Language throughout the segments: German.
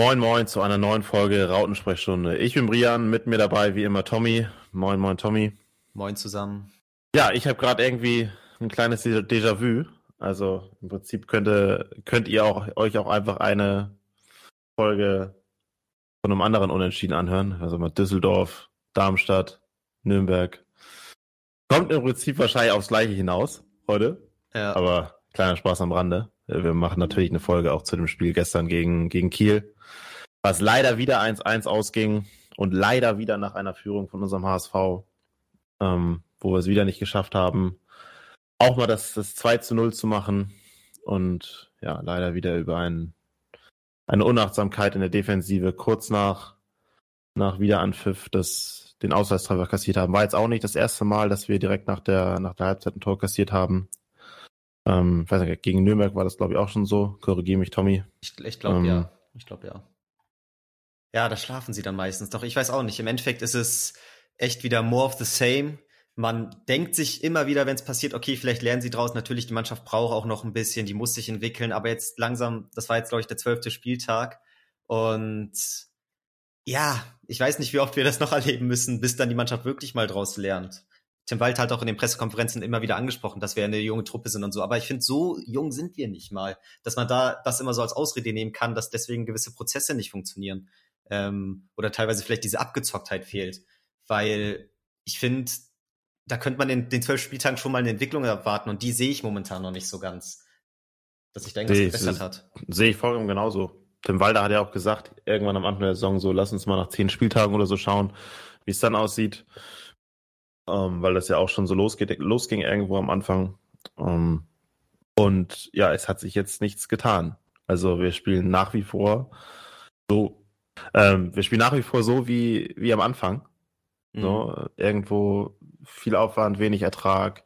Moin Moin zu einer neuen Folge Rautensprechstunde. Ich bin Brian, mit mir dabei wie immer Tommy. Moin Moin Tommy. Moin zusammen. Ja, ich habe gerade irgendwie ein kleines Déjà-vu. Also im Prinzip könnte, könnt ihr auch, euch auch einfach eine Folge von einem anderen Unentschieden anhören. Also mal Düsseldorf, Darmstadt, Nürnberg. Kommt im Prinzip wahrscheinlich aufs Gleiche hinaus heute. Ja. Aber kleiner Spaß am Rande. Wir machen natürlich eine Folge auch zu dem Spiel gestern gegen, gegen Kiel, was leider wieder 1-1 ausging und leider wieder nach einer Führung von unserem HSV, ähm, wo wir es wieder nicht geschafft haben, auch mal das, das 2 zu 0 zu machen und ja, leider wieder über ein, eine Unachtsamkeit in der Defensive kurz nach, nach Wiederanpfiff das, den Ausweistreffer kassiert haben. War jetzt auch nicht das erste Mal, dass wir direkt nach der, nach der Halbzeit ein Tor kassiert haben. Ähm, weiß nicht, gegen Nürnberg war das, glaube ich, auch schon so. Korrigiere mich, Tommy. Ich, ich glaube, ähm, ja. Ich glaube, ja. Ja, da schlafen sie dann meistens. Doch ich weiß auch nicht. Im Endeffekt ist es echt wieder more of the same. Man denkt sich immer wieder, wenn es passiert, okay, vielleicht lernen sie draus. Natürlich, die Mannschaft braucht auch noch ein bisschen, die muss sich entwickeln. Aber jetzt langsam, das war jetzt, glaube ich, der zwölfte Spieltag. Und ja, ich weiß nicht, wie oft wir das noch erleben müssen, bis dann die Mannschaft wirklich mal draus lernt. Tim Wald hat auch in den Pressekonferenzen immer wieder angesprochen, dass wir eine junge Truppe sind und so. Aber ich finde, so jung sind wir nicht mal, dass man da das immer so als Ausrede nehmen kann, dass deswegen gewisse Prozesse nicht funktionieren. Ähm, oder teilweise vielleicht diese Abgezocktheit fehlt. Weil ich finde, da könnte man in den zwölf Spieltagen schon mal eine Entwicklung erwarten und die sehe ich momentan noch nicht so ganz. Dass ich denke, dass es gebessert hat. Sehe ich vollkommen genauso. Tim Walder hat ja auch gesagt, irgendwann am Anfang der Saison so, lass uns mal nach zehn Spieltagen oder so schauen, wie es dann aussieht ähm, weil das ja auch schon so losgeht, losging irgendwo am Anfang. Ähm, und ja, es hat sich jetzt nichts getan. Also wir spielen nach wie vor so, ähm, wir spielen nach wie vor so wie, wie am Anfang. Mhm. So, irgendwo viel Aufwand, wenig Ertrag,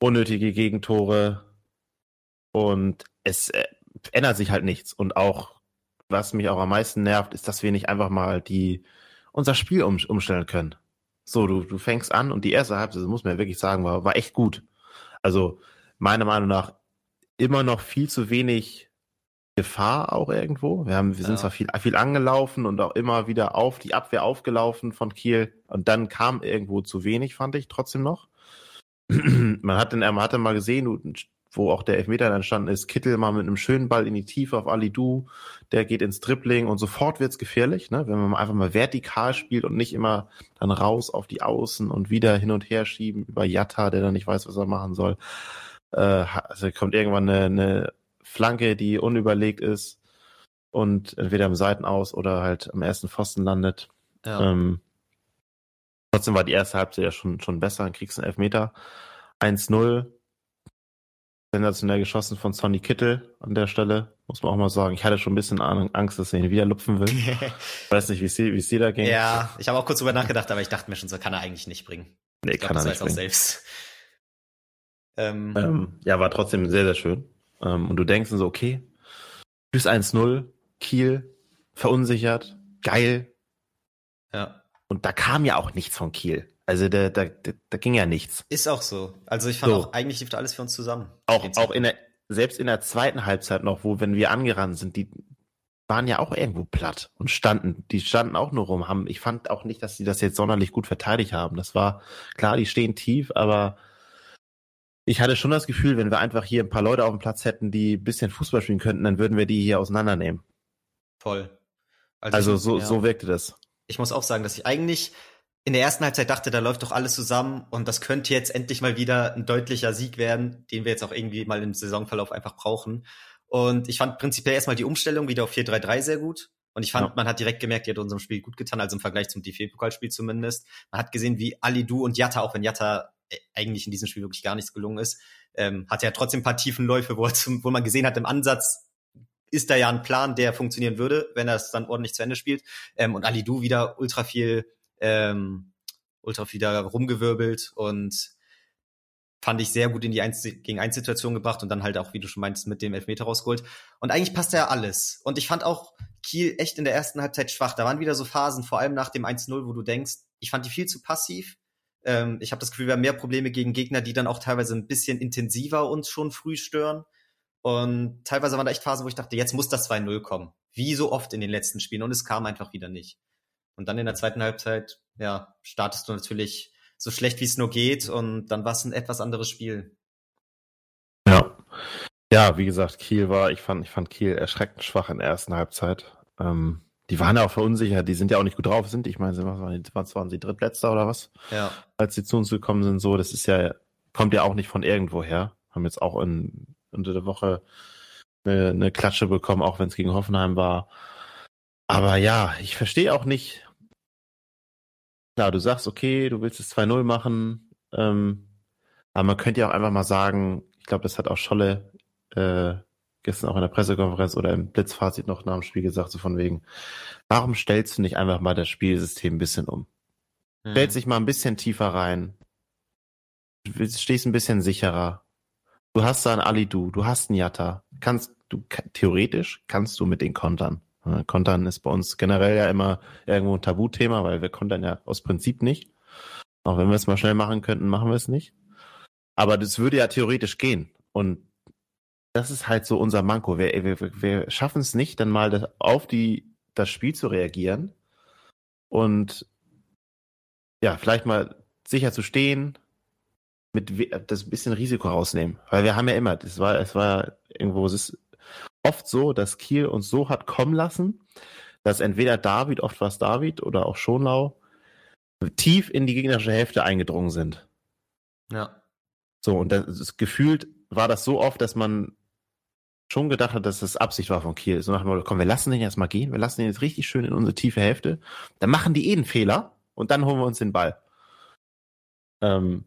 unnötige Gegentore und es äh, ändert sich halt nichts. Und auch, was mich auch am meisten nervt, ist, dass wir nicht einfach mal die unser Spiel um, umstellen können. So, du, du fängst an und die erste Halbzeit, das muss man ja wirklich sagen, war, war echt gut. Also, meiner Meinung nach immer noch viel zu wenig Gefahr auch irgendwo. Wir haben, wir sind ja. zwar viel, viel angelaufen und auch immer wieder auf die Abwehr aufgelaufen von Kiel und dann kam irgendwo zu wenig, fand ich trotzdem noch. man hat dann, man hat dann mal gesehen, du wo auch der Elfmeter entstanden ist, Kittel mal mit einem schönen Ball in die Tiefe auf Ali Du, der geht ins Dribbling und sofort wird's gefährlich, ne? wenn man einfach mal vertikal spielt und nicht immer dann raus auf die Außen und wieder hin und her schieben über Jatta, der dann nicht weiß, was er machen soll. Äh, also kommt irgendwann eine, eine Flanke, die unüberlegt ist und entweder am Seitenaus oder halt am ersten Pfosten landet. Ja. Ähm, trotzdem war die erste Halbzeit ja schon, schon besser, dann kriegst du einen Elfmeter. 1-0, sensationell geschossen von Sonny Kittel an der Stelle, muss man auch mal sagen. Ich hatte schon ein bisschen Angst, dass er ihn wieder lupfen will. ich weiß nicht, wie es wie es dir da ging. Ja, ich habe auch kurz drüber nachgedacht, aber ich dachte mir schon, so kann er eigentlich nicht bringen. Nee, ich kann glaub, er nicht. Auch selbst. Ähm, ähm, ja, war trotzdem sehr, sehr schön. Ähm, und du denkst so, okay, bis 1-0, Kiel, verunsichert, geil. Ja. Und da kam ja auch nichts von Kiel. Also da, da, da, ging ja nichts. Ist auch so. Also ich fand so. auch, eigentlich lief da alles für uns zusammen. Auch, auch in der, selbst in der zweiten Halbzeit noch, wo, wenn wir angerannt sind, die waren ja auch irgendwo platt und standen, die standen auch nur rum, haben, ich fand auch nicht, dass sie das jetzt sonderlich gut verteidigt haben. Das war, klar, die stehen tief, aber ich hatte schon das Gefühl, wenn wir einfach hier ein paar Leute auf dem Platz hätten, die ein bisschen Fußball spielen könnten, dann würden wir die hier auseinandernehmen. Voll. Also, also so, ja. so wirkte das. Ich muss auch sagen, dass ich eigentlich in der ersten Halbzeit dachte, da läuft doch alles zusammen und das könnte jetzt endlich mal wieder ein deutlicher Sieg werden, den wir jetzt auch irgendwie mal im Saisonverlauf einfach brauchen. Und ich fand prinzipiell erstmal die Umstellung wieder auf 4-3-3 sehr gut. Und ich fand, ja. man hat direkt gemerkt, die hat unserem Spiel gut getan, also im Vergleich zum DFB-Pokalspiel zumindest. Man hat gesehen, wie Ali Du und Jatta, auch wenn Jatta äh, eigentlich in diesem Spiel wirklich gar nichts gelungen ist, ähm, hat ja trotzdem ein paar tiefen Läufe, wo, zum, wo man gesehen hat, im Ansatz ist da ja ein Plan, der funktionieren würde, wenn er es dann ordentlich zu Ende spielt. Ähm, und Ali Du wieder ultra viel ähm, ultra wieder rumgewirbelt und fand ich sehr gut in die 1 gegen 1 Situation gebracht und dann halt auch, wie du schon meinst, mit dem Elfmeter rausgeholt. Und eigentlich passte ja alles. Und ich fand auch Kiel echt in der ersten Halbzeit schwach. Da waren wieder so Phasen, vor allem nach dem 1-0, wo du denkst, ich fand die viel zu passiv. Ähm, ich habe das Gefühl, wir haben mehr Probleme gegen Gegner, die dann auch teilweise ein bisschen intensiver uns schon früh stören. Und teilweise waren da echt Phasen, wo ich dachte, jetzt muss das 2-0 kommen. Wie so oft in den letzten Spielen. Und es kam einfach wieder nicht. Und dann in der zweiten Halbzeit, ja, startest du natürlich so schlecht, wie es nur geht. Und dann war es ein etwas anderes Spiel. Ja. Ja, wie gesagt, Kiel war, ich fand, ich fand Kiel erschreckend schwach in der ersten Halbzeit. Ähm, die waren ja auch verunsichert, die sind ja auch nicht gut drauf, sind. Ich meine, was waren, die, was waren sie Drittletzter oder was? Ja. Als sie zu uns gekommen sind, so, das ist ja, kommt ja auch nicht von irgendwo her. Haben jetzt auch in, unter der Woche eine, eine Klatsche bekommen, auch wenn es gegen Hoffenheim war. Aber ja, ich verstehe auch nicht. Klar, du sagst, okay, du willst es 2-0 machen, ähm, aber man könnte ja auch einfach mal sagen, ich glaube, das hat auch Scholle äh, gestern auch in der Pressekonferenz oder im Blitzfazit noch nach dem Spiel gesagt, so von wegen, warum stellst du nicht einfach mal das Spielsystem ein bisschen um? Mhm. Stellst dich mal ein bisschen tiefer rein, du stehst ein bisschen sicherer. Du hast da einen Alidu, du hast einen Yatta. Kannst du theoretisch kannst du mit den kontern. Kontern ist bei uns generell ja immer irgendwo ein Tabuthema, weil wir kontern ja aus Prinzip nicht. Auch wenn wir es mal schnell machen könnten, machen wir es nicht. Aber das würde ja theoretisch gehen. Und das ist halt so unser Manko. Wir, wir, wir schaffen es nicht, dann mal das, auf die, das Spiel zu reagieren und ja, vielleicht mal sicher zu stehen, mit das bisschen Risiko rausnehmen. Weil wir haben ja immer, das war, es war irgendwo, es ist oft so, dass Kiel uns so hat kommen lassen, dass entweder David, oft war es David oder auch Schonlau, tief in die gegnerische Hälfte eingedrungen sind. Ja. So, und das, das gefühlt war das so oft, dass man schon gedacht hat, dass das Absicht war von Kiel. So nach dem Motto, komm, wir lassen den jetzt mal gehen, wir lassen den jetzt richtig schön in unsere tiefe Hälfte. Dann machen die eh einen Fehler und dann holen wir uns den Ball. Ähm,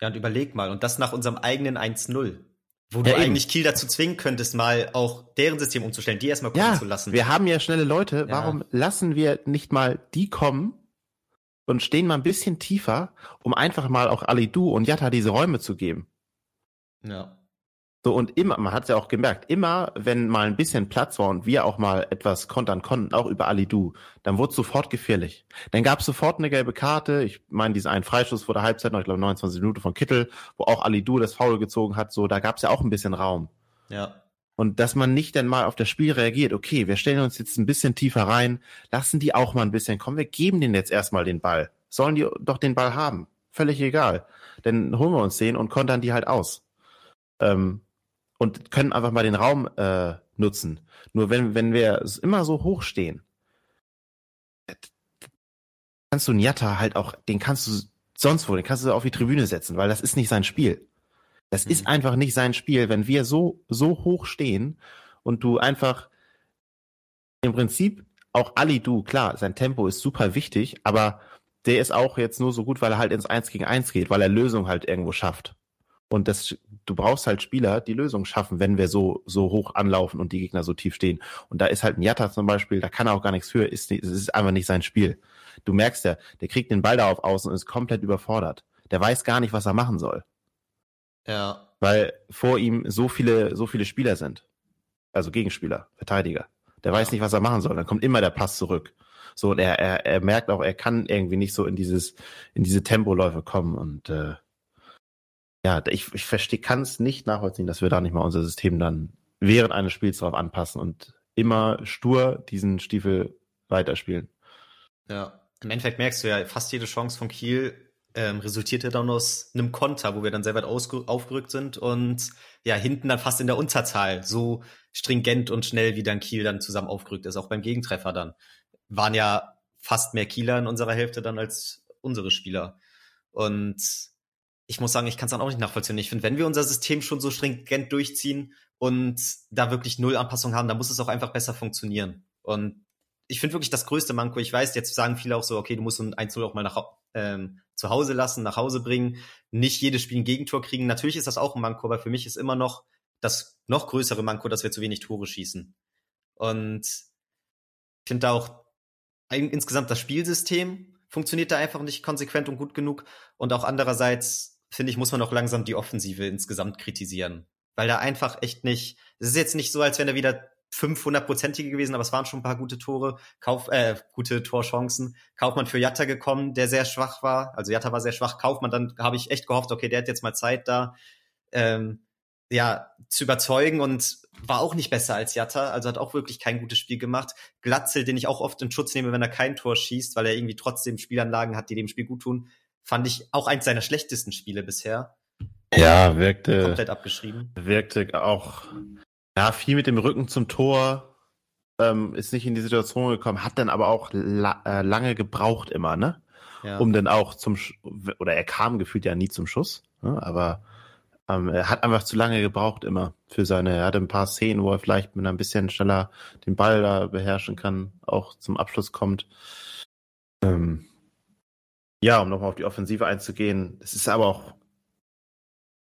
ja, und überleg mal, und das nach unserem eigenen 1-0. Wo ja, du eben. eigentlich Kiel dazu zwingen könntest, mal auch deren System umzustellen, die erstmal kommen ja, zu lassen. Wir haben ja schnelle Leute, warum ja. lassen wir nicht mal die kommen und stehen mal ein bisschen tiefer, um einfach mal auch Alidu und Yatta diese Räume zu geben? Ja. So, und immer, man hat es ja auch gemerkt, immer wenn mal ein bisschen Platz war und wir auch mal etwas kontern konnten, auch über Alidu, dann wurde es sofort gefährlich. Dann gab es sofort eine gelbe Karte. Ich meine, diesen einen Freischuss vor der Halbzeit noch, ich glaube 29 Minuten von Kittel, wo auch Alidu das Foul gezogen hat, so, da gab es ja auch ein bisschen Raum. Ja. Und dass man nicht dann mal auf das Spiel reagiert, okay, wir stellen uns jetzt ein bisschen tiefer rein, lassen die auch mal ein bisschen kommen, wir geben denen jetzt erstmal den Ball. Sollen die doch den Ball haben. Völlig egal. Dann holen wir uns den und kontern die halt aus. Ähm, und können einfach mal den Raum äh, nutzen. Nur wenn, wenn wir immer so hoch stehen, kannst du Nyatta halt auch, den kannst du sonst wo, den kannst du auf die Tribüne setzen, weil das ist nicht sein Spiel. Das mhm. ist einfach nicht sein Spiel, wenn wir so, so hoch stehen und du einfach im Prinzip auch Ali Du, klar, sein Tempo ist super wichtig, aber der ist auch jetzt nur so gut, weil er halt ins Eins gegen Eins geht, weil er Lösung halt irgendwo schafft. Und das, du brauchst halt Spieler, die Lösungen schaffen, wenn wir so, so hoch anlaufen und die Gegner so tief stehen. Und da ist halt ein Jatta zum Beispiel, da kann er auch gar nichts für, ist, es ist einfach nicht sein Spiel. Du merkst ja, der kriegt den Ball da auf außen und ist komplett überfordert. Der weiß gar nicht, was er machen soll. Ja. Weil vor ihm so viele, so viele Spieler sind. Also Gegenspieler, Verteidiger. Der weiß nicht, was er machen soll. Dann kommt immer der Pass zurück. So, und er, er, er merkt auch, er kann irgendwie nicht so in dieses, in diese Tempoläufe kommen und äh, ja, ich, ich verstehe, kann es nicht nachvollziehen, dass wir da nicht mal unser System dann während eines Spiels darauf anpassen und immer stur diesen Stiefel weiterspielen. Ja, im Endeffekt merkst du ja, fast jede Chance von Kiel ähm, resultierte dann aus einem Konter, wo wir dann sehr weit aufgerückt sind und ja, hinten dann fast in der Unterzahl, so stringent und schnell, wie dann Kiel dann zusammen aufgerückt ist, auch beim Gegentreffer dann. Waren ja fast mehr Kieler in unserer Hälfte dann als unsere Spieler. Und ich muss sagen, ich kann es dann auch nicht nachvollziehen. Ich finde, wenn wir unser System schon so stringent durchziehen und da wirklich null Anpassung haben, dann muss es auch einfach besser funktionieren. Und ich finde wirklich das größte Manko, ich weiß, jetzt sagen viele auch so, okay, du musst ein 1-0 auch mal nach, ähm, zu Hause lassen, nach Hause bringen, nicht jedes Spiel ein Gegentor kriegen. Natürlich ist das auch ein Manko, aber für mich ist immer noch das noch größere Manko, dass wir zu wenig Tore schießen. Und ich finde da auch insgesamt das Spielsystem funktioniert da einfach nicht konsequent und gut genug. Und auch andererseits finde ich, muss man auch langsam die Offensive insgesamt kritisieren. Weil da einfach echt nicht, es ist jetzt nicht so, als wären da wieder 500-prozentige gewesen, aber es waren schon ein paar gute Tore, Kauf, äh, gute Torchancen. Kaufmann für Jatta gekommen, der sehr schwach war. Also Jatta war sehr schwach. Kaufmann, dann habe ich echt gehofft, okay, der hat jetzt mal Zeit da. Ähm, ja, zu überzeugen und war auch nicht besser als Jatta, also hat auch wirklich kein gutes Spiel gemacht. Glatzel, den ich auch oft in Schutz nehme, wenn er kein Tor schießt, weil er irgendwie trotzdem Spielanlagen hat, die dem Spiel gut tun, fand ich auch eins seiner schlechtesten Spiele bisher. Ja, wirkte. Komplett abgeschrieben. Wirkte auch, ja, viel mit dem Rücken zum Tor, ähm, ist nicht in die Situation gekommen, hat dann aber auch la äh, lange gebraucht immer, ne? Ja. Um dann auch zum, Sch oder er kam gefühlt ja nie zum Schuss, ne? aber ähm, er hat einfach zu lange gebraucht immer für seine, er hatte ein paar Szenen, wo er vielleicht mit ein bisschen schneller den Ball da beherrschen kann, auch zum Abschluss kommt. Ähm, ja, um nochmal auf die Offensive einzugehen, es ist aber auch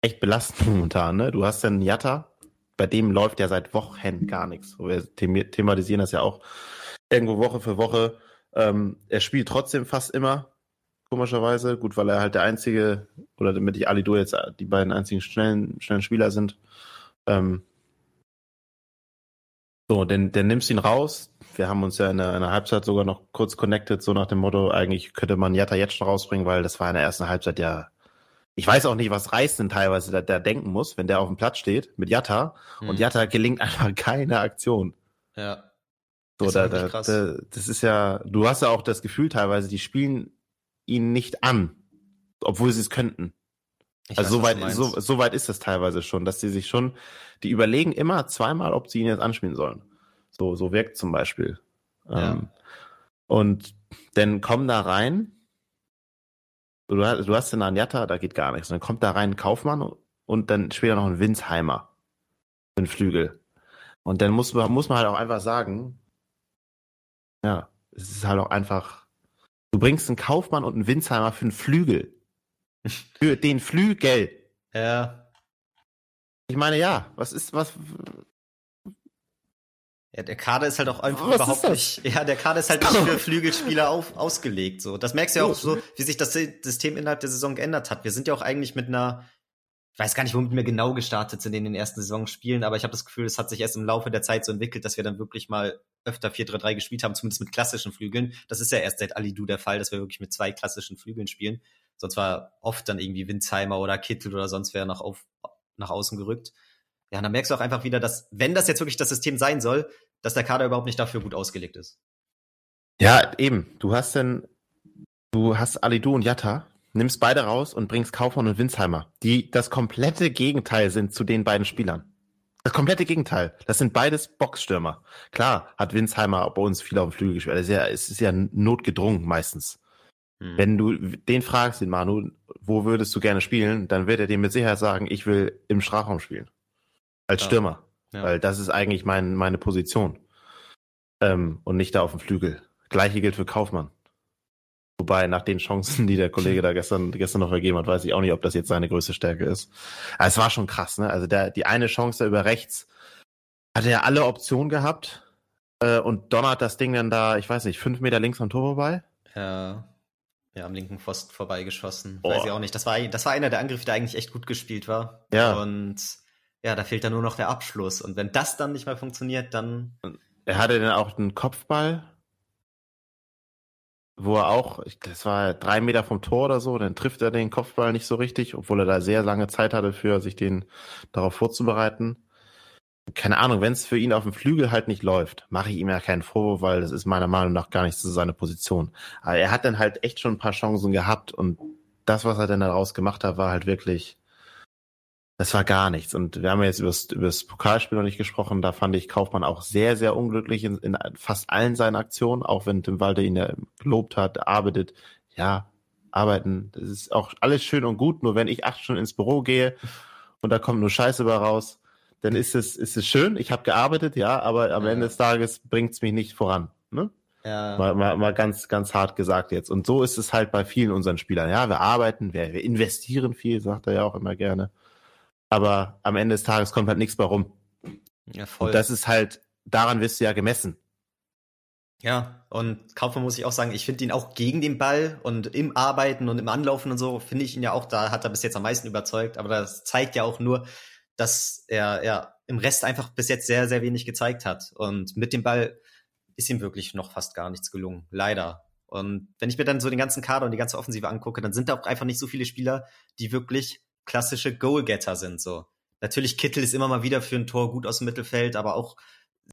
echt belastend momentan, ne? Du hast dann Jatta, bei dem läuft ja seit Wochen gar nichts. Wir thematisieren das ja auch irgendwo Woche für Woche. Ähm, er spielt trotzdem fast immer, komischerweise. Gut, weil er halt der einzige, oder damit ich Alido jetzt die beiden einzigen schnellen, schnellen Spieler sind. Ähm, so, denn, dann nimmst du ihn raus. Wir haben uns ja in der, in der, Halbzeit sogar noch kurz connected, so nach dem Motto, eigentlich könnte man Jatta jetzt schon rausbringen, weil das war in der ersten Halbzeit ja. Ich weiß auch nicht, was Reis denn teilweise da, da denken muss, wenn der auf dem Platz steht mit Jatta hm. und Jatta gelingt einfach keine Aktion. Ja. So, da, da, da, das ist ja, du hast ja auch das Gefühl teilweise, die spielen ihn nicht an, obwohl sie es könnten. Ich also weiß, so weit, so, so weit ist das teilweise schon, dass sie sich schon, die überlegen immer zweimal, ob sie ihn jetzt anspielen sollen. So, so wirkt zum Beispiel. Ja. Ähm, und dann kommen da rein, du, du hast den Anjata, da geht gar nichts. Und dann kommt da rein ein Kaufmann und dann später noch ein Winsheimer. Ein Flügel. Und dann muss, muss man halt auch einfach sagen, ja, es ist halt auch einfach Du bringst einen Kaufmann und einen Winsheimer für einen Flügel. Für den Flügel. Ja. Ich meine, ja, was ist, was. Ja, der Kader ist halt auch einfach was überhaupt nicht. Ja, der Kader ist halt nicht für Flügelspieler auf, ausgelegt. So, das merkst du ja auch so, wie sich das System innerhalb der Saison geändert hat. Wir sind ja auch eigentlich mit einer ich weiß gar nicht, womit wir genau gestartet sind in den ersten Saisonspielen, aber ich habe das Gefühl, es hat sich erst im Laufe der Zeit so entwickelt, dass wir dann wirklich mal öfter 4-3-3 gespielt haben, zumindest mit klassischen Flügeln. Das ist ja erst seit Alidu der Fall, dass wir wirklich mit zwei klassischen Flügeln spielen. Sonst war oft dann irgendwie Winzheimer oder Kittel oder sonst wer nach, auf, nach außen gerückt. Ja, und dann merkst du auch einfach wieder, dass, wenn das jetzt wirklich das System sein soll, dass der Kader überhaupt nicht dafür gut ausgelegt ist. Ja, eben. Du hast denn, du hast Alidu und Jatta, nimmst beide raus und bringst Kaufmann und Winsheimer, die das komplette Gegenteil sind zu den beiden Spielern. Das komplette Gegenteil. Das sind beides Boxstürmer. Klar hat Winsheimer bei uns viel auf dem Flügel gespielt. Es ist ja, es ist ja notgedrungen meistens. Hm. Wenn du den fragst, den Manu, wo würdest du gerne spielen, dann wird er dir mit Sicherheit sagen, ich will im Strafraum spielen. Als. Stürmer. Ja. Weil das ist eigentlich mein, meine Position. Ähm, und nicht da auf dem Flügel. Gleiche gilt für Kaufmann. Wobei, nach den Chancen, die der Kollege da gestern, gestern noch vergeben hat, weiß ich auch nicht, ob das jetzt seine größte Stärke ist. Aber es war schon krass, ne? Also der, die eine Chance da über rechts hatte er alle Optionen gehabt äh, und donnert das Ding dann da, ich weiß nicht, fünf Meter links am Tor vorbei. Ja. Ja, am linken Pfosten vorbeigeschossen. Oh. Weiß ich auch nicht. Das war, das war einer der Angriffe, der eigentlich echt gut gespielt war. Ja. Und ja, da fehlt dann nur noch der Abschluss. Und wenn das dann nicht mehr funktioniert, dann. Er hatte dann auch einen Kopfball wo er auch, das war drei Meter vom Tor oder so, dann trifft er den Kopfball nicht so richtig, obwohl er da sehr lange Zeit hatte für sich den darauf vorzubereiten. Keine Ahnung, wenn es für ihn auf dem Flügel halt nicht läuft, mache ich ihm ja keinen Vorwurf, weil das ist meiner Meinung nach gar nicht so seine Position. Aber er hat dann halt echt schon ein paar Chancen gehabt und das, was er dann daraus gemacht hat, war halt wirklich das war gar nichts. Und wir haben jetzt über das Pokalspiel noch nicht gesprochen. Da fand ich Kaufmann auch sehr, sehr unglücklich in, in fast allen seinen Aktionen, auch wenn Tim Walter ihn ja gelobt hat, arbeitet. Ja, arbeiten, das ist auch alles schön und gut. Nur wenn ich acht Stunden ins Büro gehe und da kommt nur Scheiße bei raus, dann ist es, ist es schön. Ich habe gearbeitet, ja, aber am ja. Ende des Tages bringt es mich nicht voran. Ne? Ja. Mal, mal, mal ganz, ganz hart gesagt jetzt. Und so ist es halt bei vielen unseren Spielern. Ja, wir arbeiten, wir, wir investieren viel, sagt er ja auch immer gerne aber am Ende des Tages kommt halt nichts bei rum. Ja, voll. Und das ist halt, daran wirst du ja gemessen. Ja, und Kaufmann muss ich auch sagen, ich finde ihn auch gegen den Ball und im Arbeiten und im Anlaufen und so, finde ich ihn ja auch, da hat er bis jetzt am meisten überzeugt, aber das zeigt ja auch nur, dass er ja im Rest einfach bis jetzt sehr, sehr wenig gezeigt hat. Und mit dem Ball ist ihm wirklich noch fast gar nichts gelungen. Leider. Und wenn ich mir dann so den ganzen Kader und die ganze Offensive angucke, dann sind da auch einfach nicht so viele Spieler, die wirklich klassische Goalgetter sind. So, Natürlich Kittel ist immer mal wieder für ein Tor gut aus dem Mittelfeld, aber auch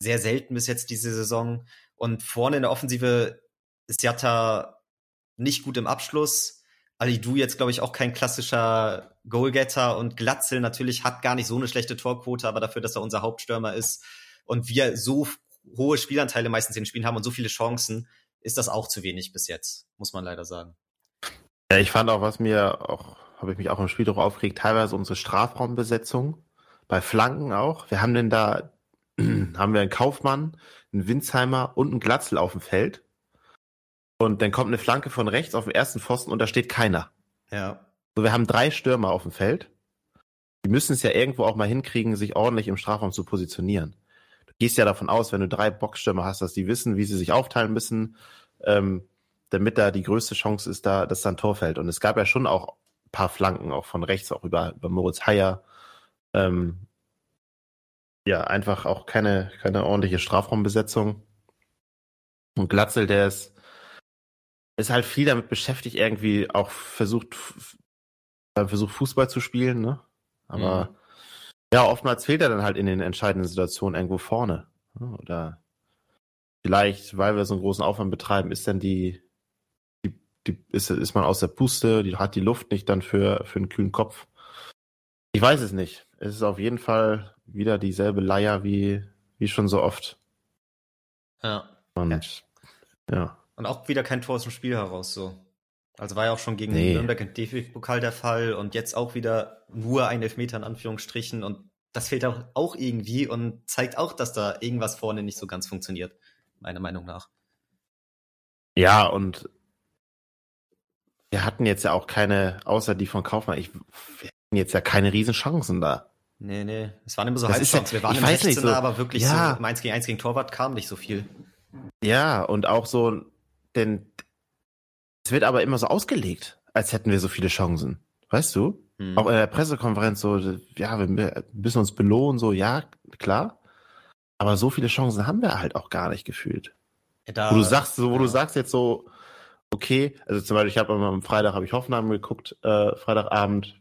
sehr selten bis jetzt diese Saison. Und vorne in der Offensive ist Jatta nicht gut im Abschluss. Ali Du jetzt, glaube ich, auch kein klassischer Goalgetter und Glatzel natürlich hat gar nicht so eine schlechte Torquote, aber dafür, dass er unser Hauptstürmer ist und wir so hohe Spielanteile meistens in den Spielen haben und so viele Chancen, ist das auch zu wenig bis jetzt, muss man leider sagen. Ja, ich fand auch, was mir auch, habe ich mich auch im Spiel darüber aufgeregt, teilweise unsere Strafraumbesetzung, bei Flanken auch. Wir haben denn da, haben wir einen Kaufmann, einen Winsheimer und einen Glatzel auf dem Feld. Und dann kommt eine Flanke von rechts auf den ersten Pfosten und da steht keiner. Ja. So, wir haben drei Stürmer auf dem Feld. Die müssen es ja irgendwo auch mal hinkriegen, sich ordentlich im Strafraum zu positionieren. Du gehst ja davon aus, wenn du drei Boxstürmer hast, dass die wissen, wie sie sich aufteilen müssen, ähm, damit da die größte Chance ist, da, dass da ein Tor fällt. Und es gab ja schon auch paar Flanken, auch von rechts, auch über, über Moritz Heyer. Ähm, ja, einfach auch keine, keine ordentliche Strafraumbesetzung. Und Glatzel, der ist, ist halt viel damit beschäftigt, irgendwie auch versucht, versucht Fußball zu spielen, ne? Aber mhm. ja, oftmals fehlt er dann halt in den entscheidenden Situationen irgendwo vorne. Ne? Oder vielleicht, weil wir so einen großen Aufwand betreiben, ist dann die, die, ist, ist man aus der Puste, die hat die Luft nicht dann für, für einen kühlen Kopf. Ich weiß es nicht. Es ist auf jeden Fall wieder dieselbe Leier wie, wie schon so oft. Ja. Und ja. ja. Und auch wieder kein Tor aus dem Spiel heraus so. Also war ja auch schon gegen nee. Nürnberg im DFB-Pokal der Fall und jetzt auch wieder nur ein Elfmeter in Anführungsstrichen und das fehlt auch, auch irgendwie und zeigt auch, dass da irgendwas vorne nicht so ganz funktioniert, meiner Meinung nach. Ja, und wir hatten jetzt ja auch keine, außer die von Kaufmann, ich, wir hatten jetzt ja keine Riesenchancen da. Nee, nee, es waren immer so Halbchancen. Wir waren im 16er, so, aber wirklich ja. so 1 gegen 1 gegen Torwart kam nicht so viel. Ja, und auch so denn es wird aber immer so ausgelegt, als hätten wir so viele Chancen. Weißt du? Mhm. Auch in der Pressekonferenz so, ja, wir müssen uns belohnen, so, ja, klar. Aber so viele Chancen haben wir halt auch gar nicht gefühlt. Da, wo du sagst, so, wo ja. du sagst jetzt so, okay, also zum Beispiel, ich habe am Freitag habe ich Hoffenheim geguckt, äh, Freitagabend.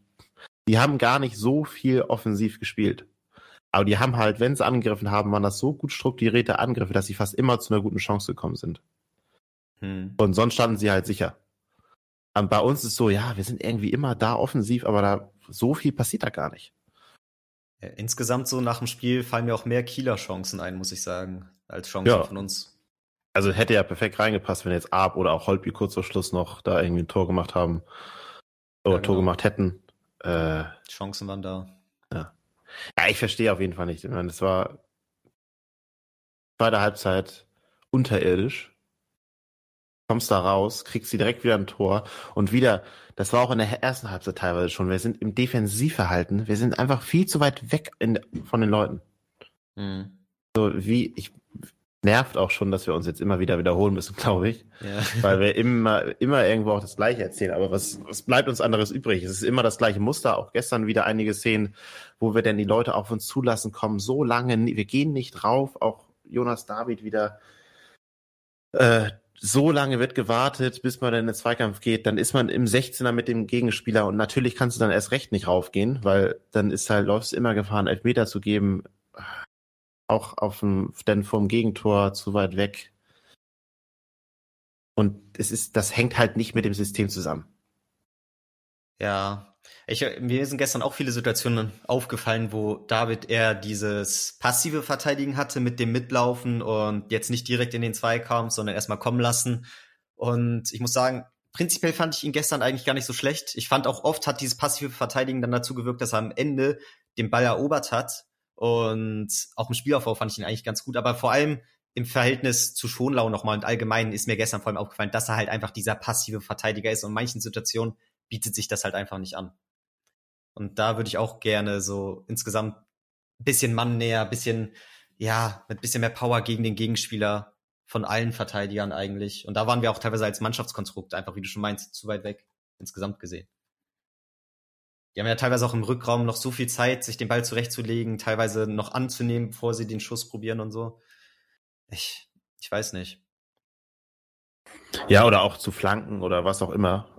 Die haben gar nicht so viel offensiv gespielt. Aber die haben halt, wenn sie angegriffen haben, waren das so gut strukturierte Angriffe, dass sie fast immer zu einer guten Chance gekommen sind. Hm. Und sonst standen sie halt sicher. Und bei uns ist so, ja, wir sind irgendwie immer da offensiv, aber da so viel passiert da gar nicht. Ja, insgesamt so nach dem Spiel fallen mir auch mehr Kieler Chancen ein, muss ich sagen, als Chancen ja. von uns. Also hätte ja perfekt reingepasst, wenn jetzt Ab oder auch Holtby kurz vor Schluss noch da irgendwie ein Tor gemacht haben oder ja, genau. Tor gemacht hätten. Äh, Chancen waren da. Ja. Ja, ich verstehe auf jeden Fall nicht. Ich meine, es war bei der Halbzeit unterirdisch kommst da raus, kriegst sie direkt wieder ein Tor und wieder, das war auch in der ersten Halbzeit teilweise schon, wir sind im Defensivverhalten, wir sind einfach viel zu weit weg in, von den Leuten. Mhm. So wie, ich, nervt auch schon, dass wir uns jetzt immer wieder wiederholen müssen, glaube ich. Ja. Weil wir immer, immer irgendwo auch das Gleiche erzählen. Aber was, was bleibt uns anderes übrig? Es ist immer das gleiche Muster. Auch gestern wieder einige Szenen, wo wir denn die Leute auf uns zulassen kommen. So lange, wir gehen nicht drauf. Auch Jonas David wieder, äh, so lange wird gewartet, bis man dann in den Zweikampf geht, dann ist man im 16er mit dem Gegenspieler und natürlich kannst du dann erst recht nicht raufgehen, weil dann ist halt, läufst immer Gefahr, einen Elfmeter zu geben, auch auf dem, denn vom Gegentor zu weit weg. Und es ist, das hängt halt nicht mit dem System zusammen. Ja, ich, mir sind gestern auch viele Situationen aufgefallen, wo David eher dieses passive Verteidigen hatte mit dem Mitlaufen und jetzt nicht direkt in den Zweikampf, sondern erstmal kommen lassen. Und ich muss sagen, prinzipiell fand ich ihn gestern eigentlich gar nicht so schlecht. Ich fand auch oft hat dieses passive Verteidigen dann dazu gewirkt, dass er am Ende den Ball erobert hat. Und auch im Spielaufbau fand ich ihn eigentlich ganz gut. Aber vor allem im Verhältnis zu Schonlau nochmal und allgemein ist mir gestern vor allem aufgefallen, dass er halt einfach dieser passive Verteidiger ist. Und in manchen Situationen bietet sich das halt einfach nicht an. Und da würde ich auch gerne so insgesamt bisschen Mann näher, bisschen, ja, mit bisschen mehr Power gegen den Gegenspieler von allen Verteidigern eigentlich. Und da waren wir auch teilweise als Mannschaftskonstrukt einfach, wie du schon meinst, zu weit weg, insgesamt gesehen. Die haben ja teilweise auch im Rückraum noch so viel Zeit, sich den Ball zurechtzulegen, teilweise noch anzunehmen, bevor sie den Schuss probieren und so. Ich, ich weiß nicht. Ja, oder auch zu Flanken oder was auch immer.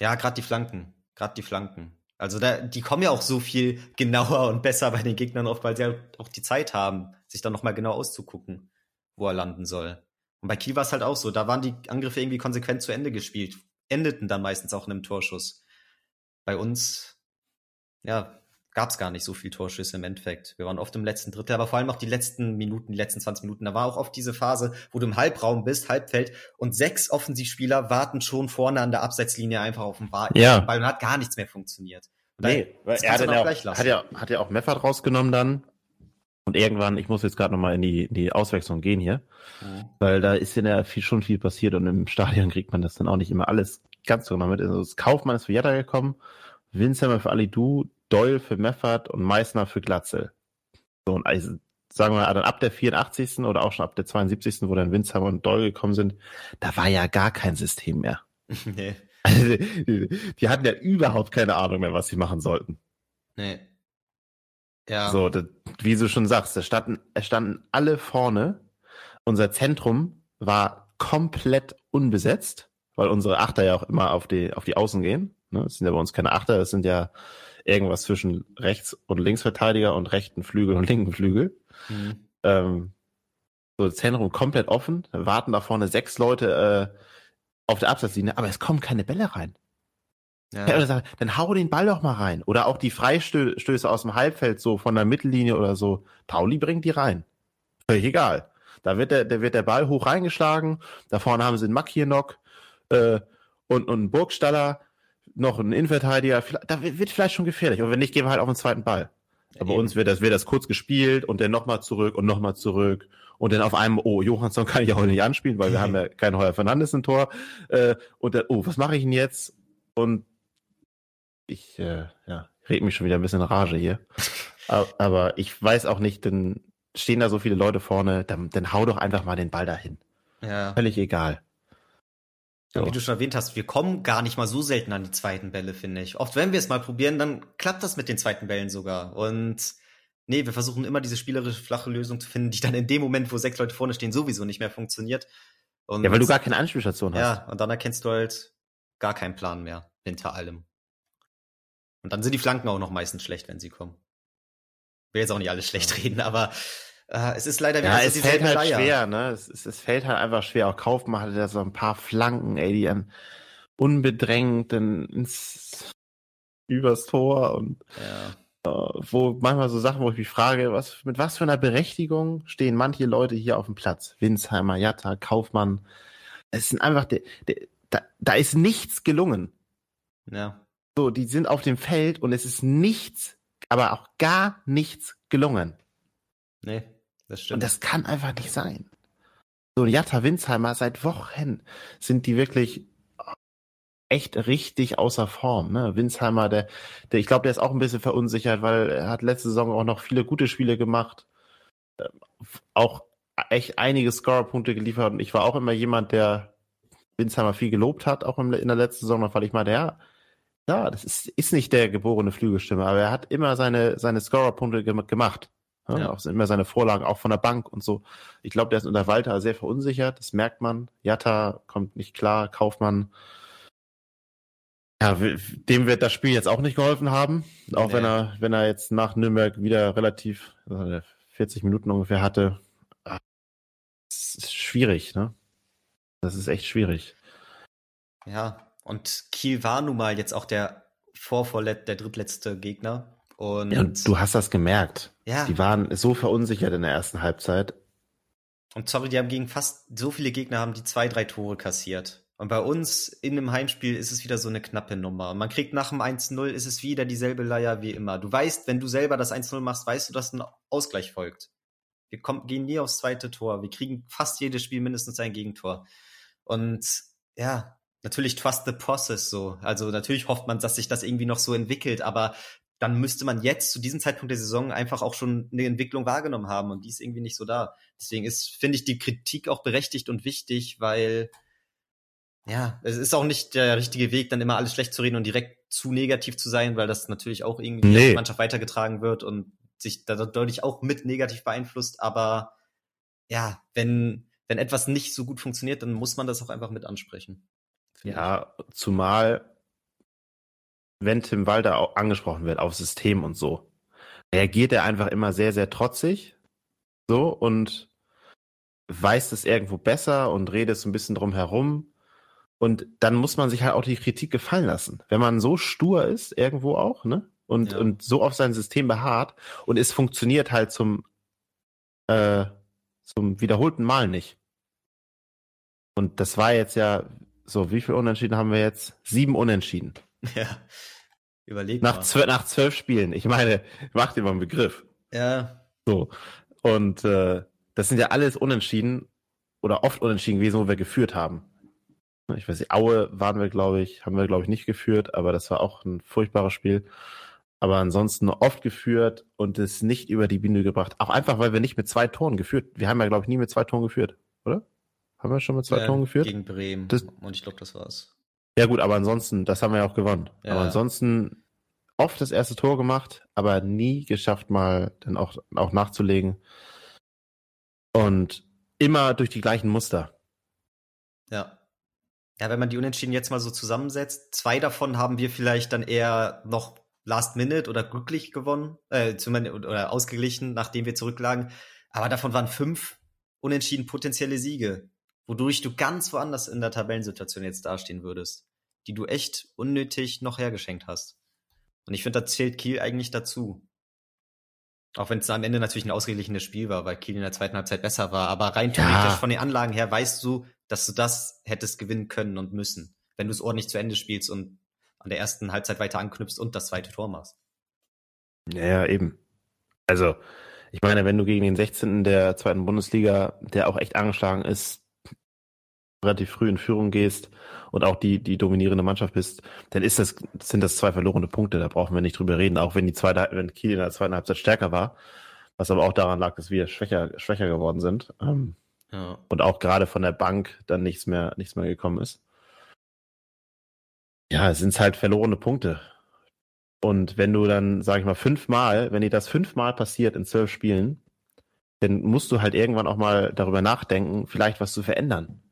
Ja, gerade die Flanken. Gerade die Flanken. Also da, die kommen ja auch so viel genauer und besser bei den Gegnern auf, weil sie halt auch die Zeit haben, sich dann nochmal genau auszugucken, wo er landen soll. Und bei Kiel war es halt auch so, da waren die Angriffe irgendwie konsequent zu Ende gespielt, endeten dann meistens auch in einem Torschuss. Bei uns, ja, gab es gar nicht so viel Torschüsse im Endeffekt. Wir waren oft im letzten Drittel, aber vor allem auch die letzten Minuten, die letzten 20 Minuten. Da war auch oft diese Phase, wo du im Halbraum bist, Halbfeld, und sechs Offensivspieler warten schon vorne an der Abseitslinie einfach auf den Ball. Ja. Weil hat gar nichts mehr funktioniert. Und nee, weil er hat, ja auch, hat, ja, hat ja auch Meffert rausgenommen dann. Und irgendwann, ich muss jetzt gerade nochmal in die, in die Auswechslung gehen hier, mhm. weil da ist ja viel, schon viel passiert und im Stadion kriegt man das dann auch nicht immer alles ganz so genau mit. Also das Kaufmann ist für Jetta gekommen, Winsheimer für Alidu, Doyle für Meffert und Meißner für Glatzel. So, und also, sagen wir mal, dann ab der 84. oder auch schon ab der 72., wo dann Winsheimer und Doyle gekommen sind, da war ja gar kein System mehr. nee. Also, die, die, hatten ja überhaupt keine Ahnung mehr, was sie machen sollten. Nee. Ja. So, das, wie du schon sagst, da standen, es standen alle vorne. Unser Zentrum war komplett unbesetzt, weil unsere Achter ja auch immer auf die, auf die Außen gehen. Ne? Das sind ja bei uns keine Achter, das sind ja irgendwas zwischen Rechts- und Linksverteidiger und rechten Flügel und linken Flügel. Mhm. Ähm, so, das Zentrum komplett offen, warten da vorne sechs Leute äh, auf der Absatzlinie, aber es kommen keine Bälle rein. Ja. Ja, sagen, dann hau den Ball doch mal rein. Oder auch die Freistöße aus dem Halbfeld, so von der Mittellinie oder so. Pauli bringt die rein. Völlig egal. Da wird der, der, wird der Ball hoch reingeschlagen. Da vorne haben sie einen Makienok äh, und, und einen Burgstaller noch ein Innenverteidiger, da wird vielleicht schon gefährlich. Und wenn nicht, gehen wir halt auf den zweiten Ball. Aber bei uns wird das, wird das kurz gespielt und dann nochmal zurück und nochmal zurück. Und dann auf einem, oh, Johansson kann ich ja heute nicht anspielen, weil wir haben ja kein Heuer Fernandes im Tor. Äh, und dann, oh, was mache ich denn jetzt? Und ich, äh, ja, red mich schon wieder ein bisschen in Rage hier. Aber ich weiß auch nicht, denn stehen da so viele Leute vorne, dann, dann hau doch einfach mal den Ball dahin. Ja. Völlig egal. Ja. Wie du schon erwähnt hast, wir kommen gar nicht mal so selten an die zweiten Bälle, finde ich. Oft, wenn wir es mal probieren, dann klappt das mit den zweiten Bällen sogar. Und nee, wir versuchen immer diese spielerische flache Lösung zu finden, die dann in dem Moment, wo sechs Leute vorne stehen, sowieso nicht mehr funktioniert. Und ja, weil du gar keine Anspielstation hast. Ja, und dann erkennst du halt gar keinen Plan mehr hinter allem. Und dann sind die Flanken auch noch meistens schlecht, wenn sie kommen. Ich will jetzt auch nicht alles schlecht reden, aber es ist leider wieder ja, es fällt halt Leier. schwer, ne? Es, es, es, fällt halt einfach schwer. Auch Kaufmann hatte da so ein paar Flanken, ey, die einem unbedrängt ins übers Tor und ja. äh, wo manchmal so Sachen, wo ich mich frage, was mit was für einer Berechtigung stehen manche Leute hier auf dem Platz? Winsheimer, Jatta, Kaufmann. Es sind einfach, de, de, da, da ist nichts gelungen. Ja. So, die sind auf dem Feld und es ist nichts, aber auch gar nichts gelungen. Nee. Das stimmt. Und das kann einfach nicht sein. So, Jatta Winsheimer, seit Wochen sind die wirklich echt richtig außer Form. Ne? Winsheimer, der, der ich glaube, der ist auch ein bisschen verunsichert, weil er hat letzte Saison auch noch viele gute Spiele gemacht. Ähm, auch echt einige Scorer-Punkte geliefert. Und ich war auch immer jemand, der Winsheimer viel gelobt hat, auch in der letzten Saison, weil ich meinte, ja, ja, das ist, ist nicht der geborene Flügelstimme, aber er hat immer seine, seine Scorer-Punkte gemacht. Ja, ja. Auch immer seine Vorlagen, auch von der Bank und so. Ich glaube, der ist unter Walter sehr verunsichert, das merkt man. Jatta kommt nicht klar, Kaufmann. Ja, dem wird das Spiel jetzt auch nicht geholfen haben. Auch nee. wenn er, wenn er jetzt nach Nürnberg wieder relativ 40 Minuten ungefähr hatte. Das ist schwierig, ne? Das ist echt schwierig. Ja, und Kiel war nun mal jetzt auch der vorvorlet, der drittletzte Gegner. Und, ja, und du hast das gemerkt. Ja. Die waren so verunsichert in der ersten Halbzeit. Und sorry, die haben gegen fast so viele Gegner haben die zwei, drei Tore kassiert. Und bei uns in einem Heimspiel ist es wieder so eine knappe Nummer. Und man kriegt nach dem 1-0 ist es wieder dieselbe Leier wie immer. Du weißt, wenn du selber das 1-0 machst, weißt du, dass ein Ausgleich folgt. Wir kommen, gehen nie aufs zweite Tor. Wir kriegen fast jedes Spiel mindestens ein Gegentor. Und ja, natürlich trust the process so. Also natürlich hofft man, dass sich das irgendwie noch so entwickelt, aber dann müsste man jetzt zu diesem Zeitpunkt der Saison einfach auch schon eine Entwicklung wahrgenommen haben und die ist irgendwie nicht so da. Deswegen ist, finde ich, die Kritik auch berechtigt und wichtig, weil ja, es ist auch nicht der richtige Weg, dann immer alles schlecht zu reden und direkt zu negativ zu sein, weil das natürlich auch irgendwie nee. die Mannschaft weitergetragen wird und sich da deutlich auch mit negativ beeinflusst. Aber ja, wenn, wenn etwas nicht so gut funktioniert, dann muss man das auch einfach mit ansprechen. Ja, zumal wenn Tim Walter auch angesprochen wird auf System und so, reagiert er einfach immer sehr, sehr trotzig. So und weiß es irgendwo besser und redet so ein bisschen drum herum. Und dann muss man sich halt auch die Kritik gefallen lassen. Wenn man so stur ist, irgendwo auch, ne? Und, ja. und so auf sein System beharrt und es funktioniert halt zum, äh, zum wiederholten Mal nicht. Und das war jetzt ja, so, wie viel Unentschieden haben wir jetzt? Sieben Unentschieden. Ja. Überleg nach. Zwölf, nach zwölf Spielen. Ich meine, mach dir mal einen Begriff. Ja. So. Und äh, das sind ja alles Unentschieden oder oft Unentschieden gewesen, wo wir geführt haben. Ich weiß nicht, Aue waren wir, glaube ich, haben wir, glaube ich, nicht geführt, aber das war auch ein furchtbares Spiel. Aber ansonsten oft geführt und es nicht über die Bühne gebracht. Auch einfach, weil wir nicht mit zwei Toren geführt. Wir haben ja, glaube ich, nie mit zwei Toren geführt, oder? Haben wir schon mit zwei ja, Toren geführt? Gegen Bremen. Das, und ich glaube, das war's. Ja gut, aber ansonsten, das haben wir ja auch gewonnen. Ja. Aber ansonsten oft das erste Tor gemacht, aber nie geschafft, mal dann auch, auch nachzulegen. Und immer durch die gleichen Muster. Ja. Ja, wenn man die Unentschieden jetzt mal so zusammensetzt, zwei davon haben wir vielleicht dann eher noch last minute oder glücklich gewonnen, äh, zumindest oder ausgeglichen, nachdem wir zurücklagen. Aber davon waren fünf unentschieden potenzielle Siege, wodurch du ganz woanders in der Tabellensituation jetzt dastehen würdest, die du echt unnötig noch hergeschenkt hast. Und ich finde, da zählt Kiel eigentlich dazu. Auch wenn es am Ende natürlich ein ausgeglichenes Spiel war, weil Kiel in der zweiten Halbzeit besser war. Aber rein theoretisch ja. von den Anlagen her weißt du, dass du das hättest gewinnen können und müssen, wenn du es ordentlich zu Ende spielst und an der ersten Halbzeit weiter anknüpfst und das zweite Tor machst. Ja, ja, eben. Also, ich meine, wenn du gegen den 16. der zweiten Bundesliga, der auch echt angeschlagen ist, relativ früh in Führung gehst und auch die, die dominierende Mannschaft bist, dann ist das, sind das zwei verlorene Punkte. Da brauchen wir nicht drüber reden, auch wenn die zweite, wenn Kiel in der zweiten Halbzeit stärker war, was aber auch daran lag, dass wir schwächer, schwächer geworden sind. Ähm, ja. Und auch gerade von der Bank dann nichts mehr, nichts mehr gekommen ist. Ja, es sind halt verlorene Punkte. Und wenn du dann, sag ich mal, fünfmal, wenn dir das fünfmal passiert in zwölf Spielen, dann musst du halt irgendwann auch mal darüber nachdenken, vielleicht was zu verändern.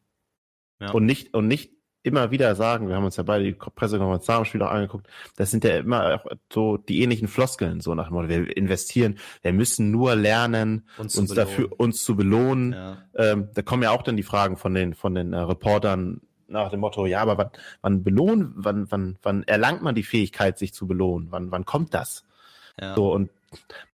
Ja. Und nicht, und nicht immer wieder sagen, wir haben uns ja beide die Pressekonferenz nach dem Spiel auch angeguckt, das sind ja immer auch so die ähnlichen Floskeln, so nach dem Motto, wir investieren, wir müssen nur lernen, uns, uns dafür, uns zu belohnen. Ja. Ähm, da kommen ja auch dann die Fragen von den, von den äh, Reportern nach dem Motto, ja, aber wann, wann belohnen, wann, wann, wann erlangt man die Fähigkeit, sich zu belohnen? Wann, wann kommt das? Ja. So, und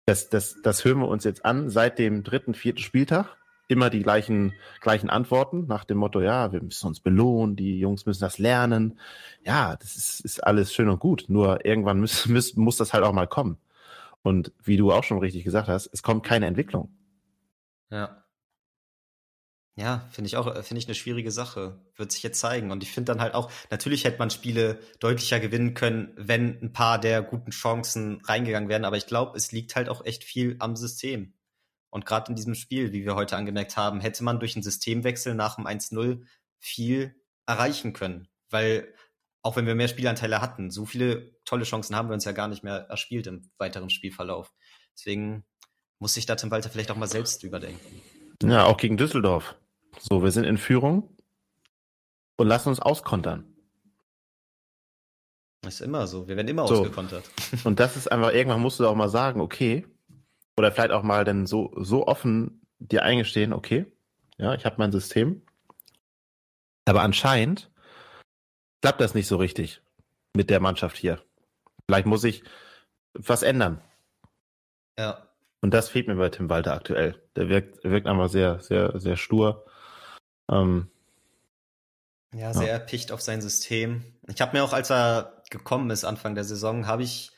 das, das, das hören wir uns jetzt an seit dem dritten, vierten Spieltag immer die gleichen, gleichen Antworten nach dem Motto, ja, wir müssen uns belohnen, die Jungs müssen das lernen. Ja, das ist, ist alles schön und gut. Nur irgendwann muss, muss, muss das halt auch mal kommen. Und wie du auch schon richtig gesagt hast, es kommt keine Entwicklung. Ja. Ja, finde ich auch, finde ich eine schwierige Sache. Wird sich jetzt zeigen. Und ich finde dann halt auch, natürlich hätte man Spiele deutlicher gewinnen können, wenn ein paar der guten Chancen reingegangen wären. Aber ich glaube, es liegt halt auch echt viel am System. Und gerade in diesem Spiel, wie wir heute angemerkt haben, hätte man durch einen Systemwechsel nach dem 1-0 viel erreichen können. Weil auch wenn wir mehr Spielanteile hatten, so viele tolle Chancen haben wir uns ja gar nicht mehr erspielt im weiteren Spielverlauf. Deswegen muss sich da Tim Walter vielleicht auch mal selbst überdenken. Ja, auch gegen Düsseldorf. So, wir sind in Führung und lassen uns auskontern. Das ist immer so. Wir werden immer so. ausgekontert. Und das ist einfach, irgendwann musst du auch mal sagen, okay, oder vielleicht auch mal dann so, so offen dir eingestehen, okay, ja, ich habe mein System. Aber anscheinend klappt das nicht so richtig mit der Mannschaft hier. Vielleicht muss ich was ändern. Ja. Und das fehlt mir bei Tim Walter aktuell. Der wirkt, wirkt einfach sehr, sehr, sehr stur. Ähm, ja, sehr ja. erpicht auf sein System. Ich habe mir auch, als er gekommen ist, Anfang der Saison, habe ich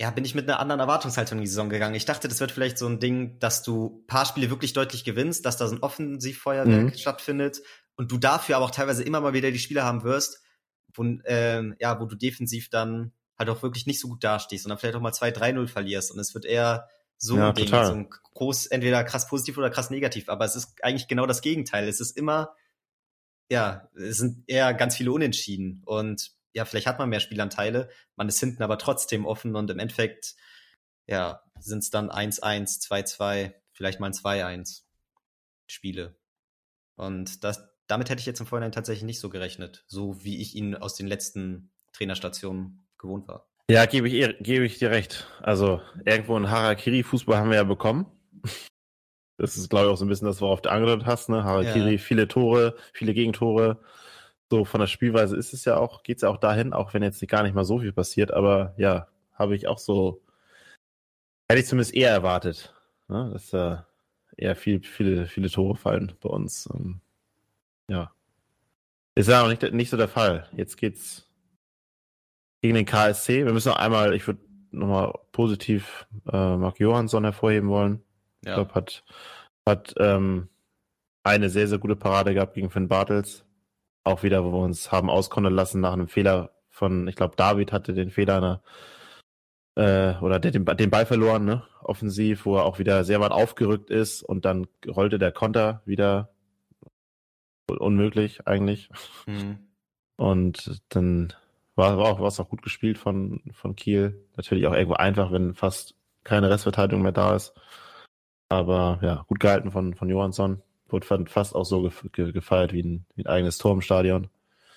ja, bin ich mit einer anderen Erwartungshaltung in die Saison gegangen. Ich dachte, das wird vielleicht so ein Ding, dass du paar Spiele wirklich deutlich gewinnst, dass da so ein Offensivfeuerwerk mhm. stattfindet und du dafür aber auch teilweise immer mal wieder die Spiele haben wirst, wo, ähm, ja, wo du defensiv dann halt auch wirklich nicht so gut dastehst und dann vielleicht auch mal 2-3-0 verlierst und es wird eher so ja, ein Ding, total. so ein groß, entweder krass positiv oder krass negativ, aber es ist eigentlich genau das Gegenteil. Es ist immer, ja, es sind eher ganz viele Unentschieden und ja, vielleicht hat man mehr Spielanteile, man ist hinten aber trotzdem offen und im Endeffekt, ja, sind es dann 1-1, 2-2, vielleicht mal ein 2-1 Spiele. Und das, damit hätte ich jetzt im Vorhinein tatsächlich nicht so gerechnet, so wie ich ihn aus den letzten Trainerstationen gewohnt war. Ja, gebe ich, gebe ich dir recht. Also irgendwo ein Harakiri-Fußball haben wir ja bekommen. Das ist, glaube ich, auch so ein bisschen das, worauf du angedeutet hast, ne? Harakiri, ja. viele Tore, viele Gegentore. So von der Spielweise ist es ja auch, geht es ja auch dahin, auch wenn jetzt gar nicht mal so viel passiert, aber ja, habe ich auch so, hätte ich zumindest eher erwartet, ne? dass da äh, eher viel, viele, viele Tore fallen bei uns. Ähm, ja. Ist ja auch nicht, nicht so der Fall. Jetzt geht's gegen den KSC. Wir müssen noch einmal, ich würde nochmal positiv äh, Marc Johansson hervorheben wollen. Ja. Ich glaube, hat, hat ähm, eine sehr, sehr gute Parade gehabt gegen Finn Bartels. Auch wieder, wo wir uns haben auskonnen lassen nach einem Fehler von, ich glaube, David hatte den Fehler äh, oder der den, den Ball verloren, ne? Offensiv, wo er auch wieder sehr weit aufgerückt ist und dann rollte der Konter wieder unmöglich eigentlich. Mhm. Und dann war, war auch, war es auch gut gespielt von, von Kiel. Natürlich auch irgendwo einfach, wenn fast keine Restverteidigung mehr da ist. Aber ja, gut gehalten von, von Johansson. Wurde fast auch so gefeiert wie ein, wie ein eigenes Tor im Stadion.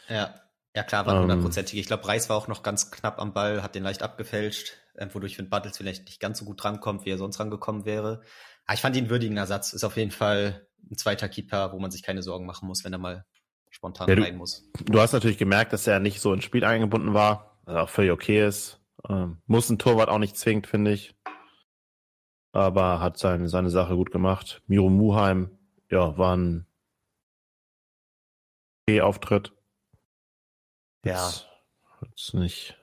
Ja, ja klar, war hundertprozentig. Ähm, ich glaube, Reis war auch noch ganz knapp am Ball, hat den leicht abgefälscht, äh, wodurch Finn Buttles vielleicht nicht ganz so gut rankommt, wie er sonst rangekommen wäre. Aber ich fand ihn würdigen Ersatz. Ist auf jeden Fall ein zweiter Keeper, wo man sich keine Sorgen machen muss, wenn er mal spontan ja, du, rein muss. Du hast natürlich gemerkt, dass er nicht so ins Spiel eingebunden war, was auch völlig okay ist. Ähm, muss ein Torwart auch nicht zwingend, finde ich aber hat seine, seine Sache gut gemacht. Miro Muheim, ja, war ein Auftritt. Ja. Jetzt nicht.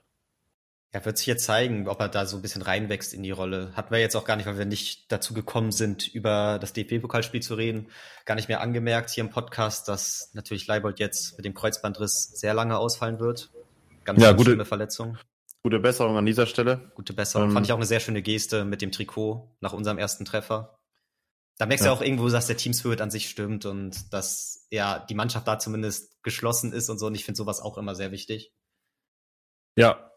Er wird sich jetzt zeigen, ob er da so ein bisschen reinwächst in die Rolle. Hatten wir jetzt auch gar nicht, weil wir nicht dazu gekommen sind, über das DFB-Pokalspiel zu reden, gar nicht mehr angemerkt hier im Podcast, dass natürlich Leibold jetzt mit dem Kreuzbandriss sehr lange ausfallen wird. Ganz, ja, gute, schlimme Verletzung. Gute Besserung an dieser Stelle. Gute Besserung. Ähm, Fand ich auch eine sehr schöne Geste mit dem Trikot nach unserem ersten Treffer. Da merkst du ja. auch irgendwo, dass der Team Spirit an sich stimmt und dass ja die Mannschaft da zumindest geschlossen ist und so. Und ich finde sowas auch immer sehr wichtig. Ja,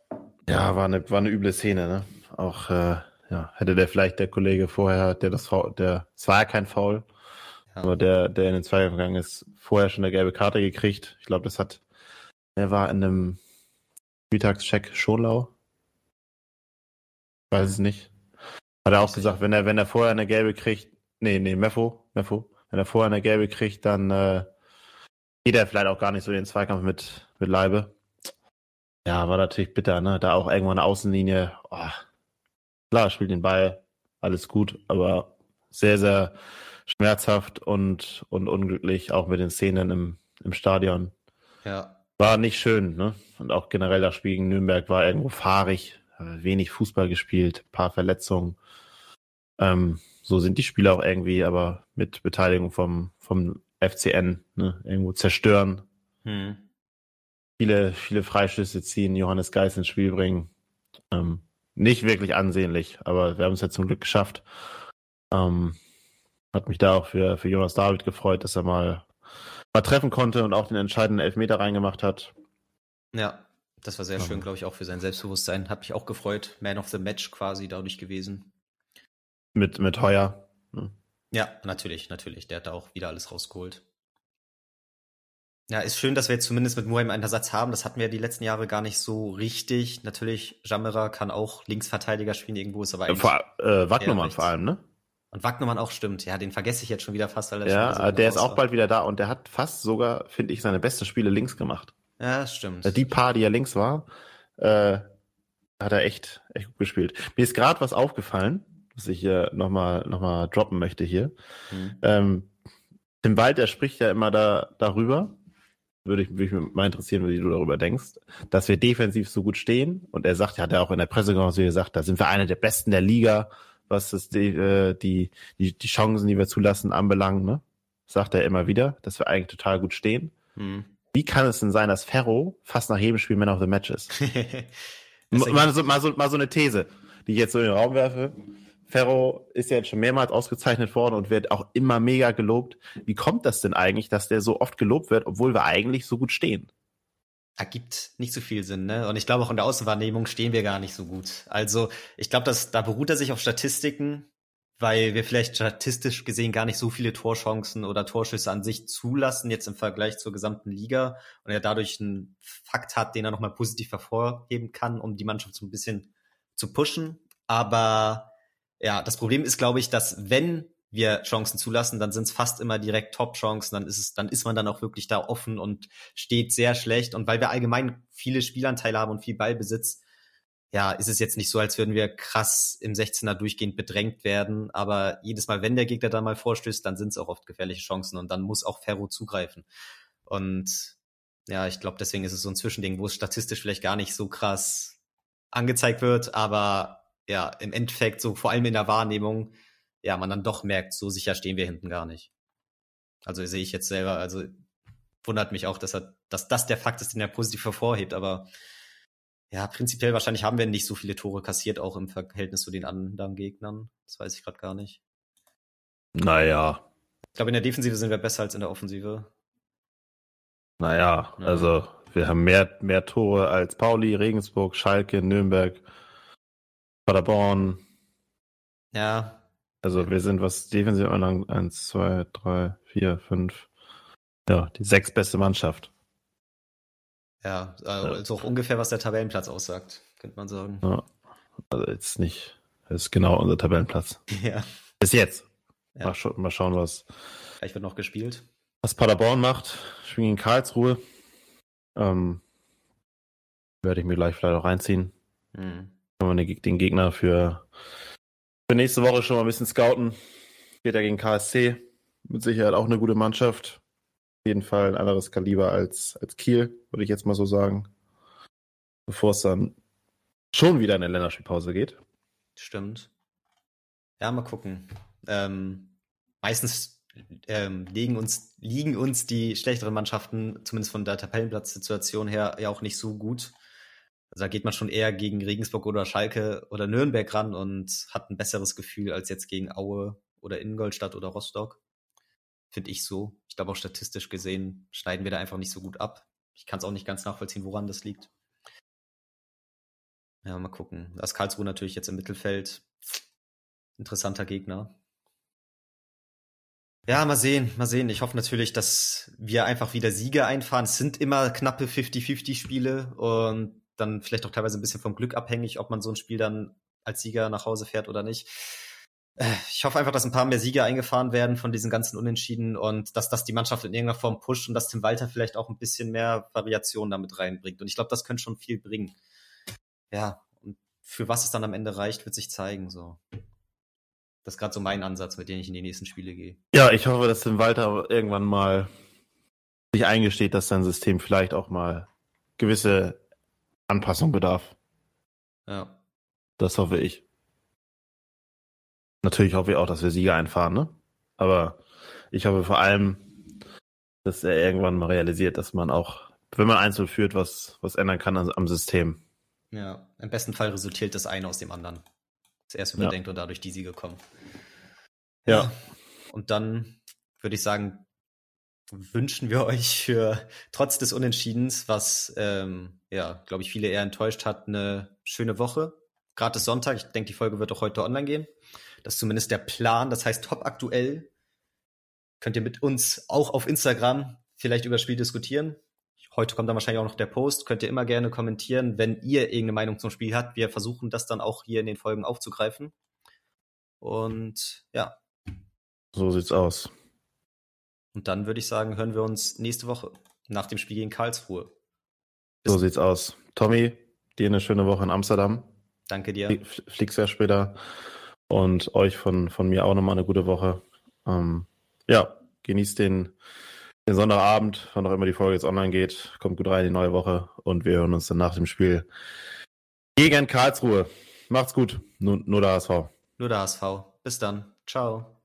ja, war eine, war eine üble Szene, ne? Auch, äh, ja, hätte der vielleicht der Kollege vorher, der das Foul, der, es war ja kein Foul, ja. aber der, der in den Zweikampf gegangen ist, vorher schon eine gelbe Karte gekriegt. Ich glaube, das hat, er war in einem, Spieltagscheck Schonlau? Weiß es nicht. Hat er auch gesagt, wenn er, wenn er vorher eine gelbe kriegt, nee, nee, Meffo, Meffo, wenn er vorher eine gelbe kriegt, dann äh, geht er vielleicht auch gar nicht so in den Zweikampf mit, mit Leibe. Ja, war natürlich bitter, ne? Da auch irgendwo eine Außenlinie. Oh, klar, spielt den Ball, alles gut, aber sehr, sehr schmerzhaft und, und unglücklich, auch mit den Szenen im, im Stadion. Ja. War nicht schön, ne? Und auch generell das Spiel gegen Nürnberg war irgendwo fahrig, wenig Fußball gespielt, paar Verletzungen. Ähm, so sind die Spiele auch irgendwie, aber mit Beteiligung vom, vom FCN, ne? Irgendwo zerstören. Hm. Viele, viele Freischüsse ziehen, Johannes Geis ins Spiel bringen. Ähm, nicht wirklich ansehnlich, aber wir haben es ja zum Glück geschafft. Ähm, hat mich da auch für, für Jonas David gefreut, dass er mal mal treffen konnte und auch den entscheidenden Elfmeter reingemacht hat. Ja, das war sehr ja. schön, glaube ich, auch für sein Selbstbewusstsein. Hat mich auch gefreut. Man of the Match quasi dadurch gewesen. Mit, mit Heuer. Hm. Ja, natürlich, natürlich. Der hat da auch wieder alles rausgeholt. Ja, ist schön, dass wir jetzt zumindest mit Muheim einen Ersatz haben. Das hatten wir die letzten Jahre gar nicht so richtig. Natürlich, Jamera kann auch Linksverteidiger spielen irgendwo, ist aber eigentlich. Vor, äh, Wagnumann vor allem, ne? Und Wagnermann auch stimmt. Ja, den vergesse ich jetzt schon wieder fast. Weil er ja, so der ist auch war. bald wieder da und der hat fast sogar, finde ich, seine besten Spiele links gemacht. Ja, das stimmt. Die paar, die er links war, äh, hat er echt, echt gut gespielt. Mir ist gerade was aufgefallen, was ich hier nochmal noch mal droppen möchte hier. Mhm. Ähm, Tim Wald, der spricht ja immer da, darüber, würde ich, würde mich mal interessieren, wie du darüber denkst, dass wir defensiv so gut stehen. Und er sagt, ja, hat er auch in der Pressekonferenz gesagt, da sind wir eine der besten der Liga was das die, äh, die, die, die Chancen, die wir zulassen, anbelangt, ne? Sagt er immer wieder, dass wir eigentlich total gut stehen. Hm. Wie kann es denn sein, dass Ferro fast nach jedem Spiel Man of the Match ist? mal, so, mal, so, mal so eine These, die ich jetzt so in den Raum werfe. Ferro ist ja jetzt schon mehrmals ausgezeichnet worden und wird auch immer mega gelobt. Wie kommt das denn eigentlich, dass der so oft gelobt wird, obwohl wir eigentlich so gut stehen? ergibt nicht so viel Sinn, ne? Und ich glaube auch in der Außenwahrnehmung stehen wir gar nicht so gut. Also ich glaube, dass da beruht er sich auf Statistiken, weil wir vielleicht statistisch gesehen gar nicht so viele Torchancen oder Torschüsse an sich zulassen, jetzt im Vergleich zur gesamten Liga und er dadurch einen Fakt hat, den er nochmal positiv hervorheben kann, um die Mannschaft so ein bisschen zu pushen. Aber ja, das Problem ist, glaube ich, dass wenn wir Chancen zulassen, dann sind es fast immer direkt Top-Chancen, dann ist es, dann ist man dann auch wirklich da offen und steht sehr schlecht. Und weil wir allgemein viele Spielanteile haben und viel Ballbesitz, ja, ist es jetzt nicht so, als würden wir krass im 16er durchgehend bedrängt werden. Aber jedes Mal, wenn der Gegner da mal vorstößt, dann sind es auch oft gefährliche Chancen und dann muss auch Ferro zugreifen. Und ja, ich glaube, deswegen ist es so ein Zwischending, wo es statistisch vielleicht gar nicht so krass angezeigt wird, aber ja, im Endeffekt so vor allem in der Wahrnehmung, ja, man dann doch merkt, so sicher stehen wir hinten gar nicht. Also sehe ich jetzt selber, also wundert mich auch, dass er, dass das der Fakt ist, den er positiv hervorhebt, aber ja, prinzipiell wahrscheinlich haben wir nicht so viele Tore kassiert, auch im Verhältnis zu den anderen Gegnern. Das weiß ich gerade gar nicht. Naja. Ich glaube, in der Defensive sind wir besser als in der Offensive. Naja, ja. also wir haben mehr, mehr Tore als Pauli, Regensburg, Schalke, Nürnberg, Paderborn. Ja. Also wir sind, was defensiv anlangt, eins, zwei, drei, vier, fünf. Ja, die sechs beste Mannschaft. Ja, also auch ungefähr, was der Tabellenplatz aussagt, könnte man sagen. Ja. Also jetzt nicht, das ist genau unser Tabellenplatz. Ja. Bis jetzt. Ja. Mal, scha mal schauen, was. Vielleicht wird noch gespielt. Was Paderborn macht, spielen in Karlsruhe. Ähm, werde ich mir gleich vielleicht auch reinziehen. Mhm. Kann man den Gegner für, für nächste Woche schon mal ein bisschen scouten. Geht ja gegen KSC. Mit Sicherheit auch eine gute Mannschaft jeden Fall ein anderes Kaliber als, als Kiel, würde ich jetzt mal so sagen. Bevor es dann schon wieder in eine Länderspielpause geht. Stimmt. Ja, mal gucken. Ähm, meistens ähm, liegen, uns, liegen uns die schlechteren Mannschaften, zumindest von der Tabellenplatzsituation her, ja auch nicht so gut. Also da geht man schon eher gegen Regensburg oder Schalke oder Nürnberg ran und hat ein besseres Gefühl als jetzt gegen Aue oder Ingolstadt oder Rostock. Finde ich so. Ich glaube auch statistisch gesehen schneiden wir da einfach nicht so gut ab. Ich kann es auch nicht ganz nachvollziehen, woran das liegt. Ja, mal gucken. Das Karlsruhe natürlich jetzt im Mittelfeld. Interessanter Gegner. Ja, mal sehen, mal sehen. Ich hoffe natürlich, dass wir einfach wieder Siege einfahren. Es sind immer knappe 50-50 Spiele und dann vielleicht auch teilweise ein bisschen vom Glück abhängig, ob man so ein Spiel dann als Sieger nach Hause fährt oder nicht. Äh, ich hoffe einfach, dass ein paar mehr Siege eingefahren werden von diesen ganzen Unentschieden und dass das die Mannschaft in irgendeiner Form pusht und dass Tim Walter vielleicht auch ein bisschen mehr Variation damit reinbringt. Und ich glaube, das könnte schon viel bringen. Ja, und für was es dann am Ende reicht, wird sich zeigen. So. Das ist gerade so mein Ansatz, mit dem ich in die nächsten Spiele gehe. Ja, ich hoffe, dass Tim Walter irgendwann mal sich eingesteht, dass sein System vielleicht auch mal gewisse Anpassung bedarf. Ja. Das hoffe ich. Natürlich hoffe ich auch, dass wir Sieger einfahren, ne? Aber ich hoffe vor allem, dass er irgendwann mal realisiert, dass man auch, wenn man einzeln führt, was, was ändern kann am System. Ja, im besten Fall resultiert das eine aus dem anderen. Zuerst überdenkt ja. und dadurch die Siege kommen. Ja. ja. Und dann würde ich sagen, wünschen wir euch für trotz des Unentschiedens, was ähm, ja, glaube ich, viele eher enttäuscht hat, eine schöne Woche. Gerade ist Sonntag. Ich denke, die Folge wird auch heute online gehen. Das ist zumindest der Plan. Das heißt, top aktuell könnt ihr mit uns auch auf Instagram vielleicht über das Spiel diskutieren. Heute kommt dann wahrscheinlich auch noch der Post. Könnt ihr immer gerne kommentieren, wenn ihr irgendeine Meinung zum Spiel habt. Wir versuchen das dann auch hier in den Folgen aufzugreifen. Und ja. So sieht's aus. Und dann würde ich sagen, hören wir uns nächste Woche nach dem Spiel gegen Karlsruhe. Bis so sieht's aus. Tommy, dir eine schöne Woche in Amsterdam. Danke dir. Fliegst ja später. Und euch von, von mir auch nochmal eine gute Woche. Ähm, ja, genießt den, den Sonntagabend, wann auch immer die Folge jetzt online geht. Kommt gut rein in die neue Woche und wir hören uns dann nach dem Spiel gegen Karlsruhe. Macht's gut. Nur, nur der HSV. Nur der HSV. Bis dann. Ciao.